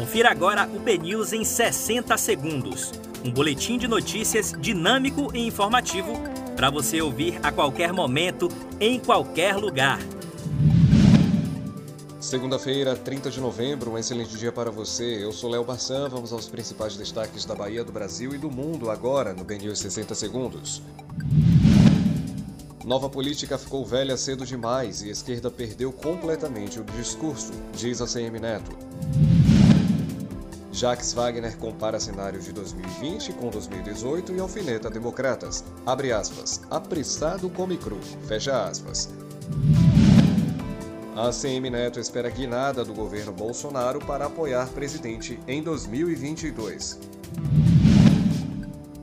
Confira agora o BNews em 60 segundos. Um boletim de notícias dinâmico e informativo para você ouvir a qualquer momento, em qualquer lugar. Segunda-feira, 30 de novembro, um excelente dia para você. Eu sou Léo Barçan, vamos aos principais destaques da Bahia, do Brasil e do mundo agora no BNews 60 segundos. Nova política ficou velha cedo demais e a esquerda perdeu completamente o discurso, diz a CM Neto. Jacques Wagner compara cenários de 2020 com 2018 e alfineta democratas. Abre aspas. Apressado come cru. Fecha aspas. A CM Neto espera guinada do governo Bolsonaro para apoiar presidente em 2022.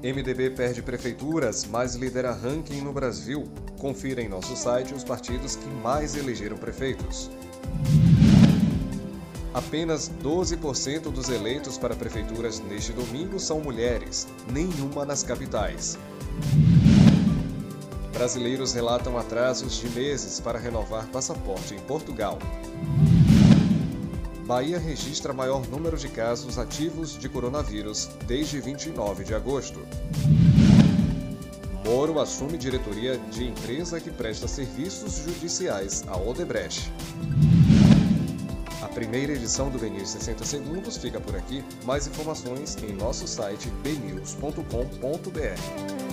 MDB perde prefeituras, mas lidera ranking no Brasil. Confira em nosso site os partidos que mais elegeram prefeitos. Apenas 12% dos eleitos para prefeituras neste domingo são mulheres, nenhuma nas capitais. Brasileiros relatam atrasos de meses para renovar passaporte em Portugal. Bahia registra maior número de casos ativos de coronavírus desde 29 de agosto. Moro assume diretoria de empresa que presta serviços judiciais à Odebrecht. Primeira edição do BNews 60 Segundos fica por aqui. Mais informações em nosso site bnews.com.br.